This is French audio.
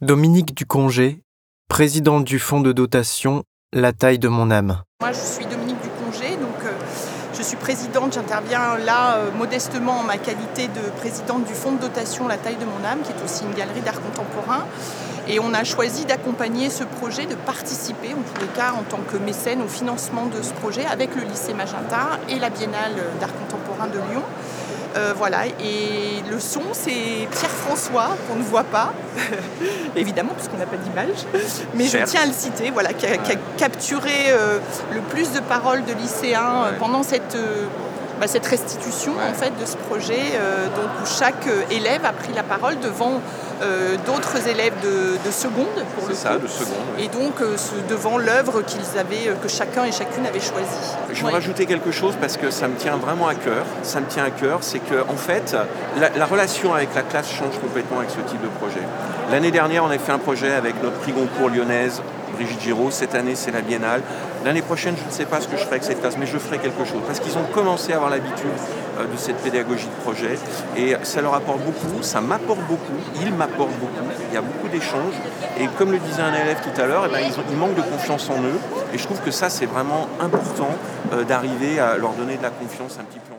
Dominique Ducongé, présidente du fonds de dotation La taille de mon âme. Moi, je suis Dominique Ducongé, donc euh, je suis présidente, j'interviens là euh, modestement en ma qualité de présidente du fonds de dotation La taille de mon âme, qui est aussi une galerie d'art contemporain. Et on a choisi d'accompagner ce projet, de participer en tous les cas en tant que mécène au financement de ce projet avec le lycée Magenta et la Biennale d'art contemporain de Lyon. Euh, voilà, et le son, c'est Pierre-François, qu'on ne voit pas, évidemment, puisqu'on n'a pas d'image, mais je tiens à le citer, voilà, qui a, capturé euh, le plus de paroles de lycéens euh, pendant cette, bah, cette restitution en fait, de ce projet, donc, où chaque élève a pris la parole devant d'autres élèves de, seconde, pour le ça, de seconde. Et donc, devant l'œuvre qu'ils avaient, que chacun et chacune avait choisie. Je vais rajouter quelque chose parce que ça me tient vraiment à cœur. Ça me tient à cœur, c'est que en fait, la, relation avec la classe change complètement avec ce type de projet. L'année dernière, on a fait un projet avec notre prix Goncourt lyonnaise, Brigitte Giraud. Cette année, c'est la Biennale. L'année prochaine, je ne sais pas ce que je ferai avec cette classe, mais je ferai quelque chose. Parce qu'ils ont commencé à avoir l'habitude euh, de cette pédagogie de projet. Et ça leur apporte beaucoup, ça m'apporte beaucoup, ils m'apportent beaucoup. Il y a beaucoup d'échanges. Et comme le disait un élève tout à l'heure, eh ben, ils, manquent de confiance en eux. Et je trouve que ça, c'est vraiment important euh, d'arriver à leur donner de la confiance un petit peu.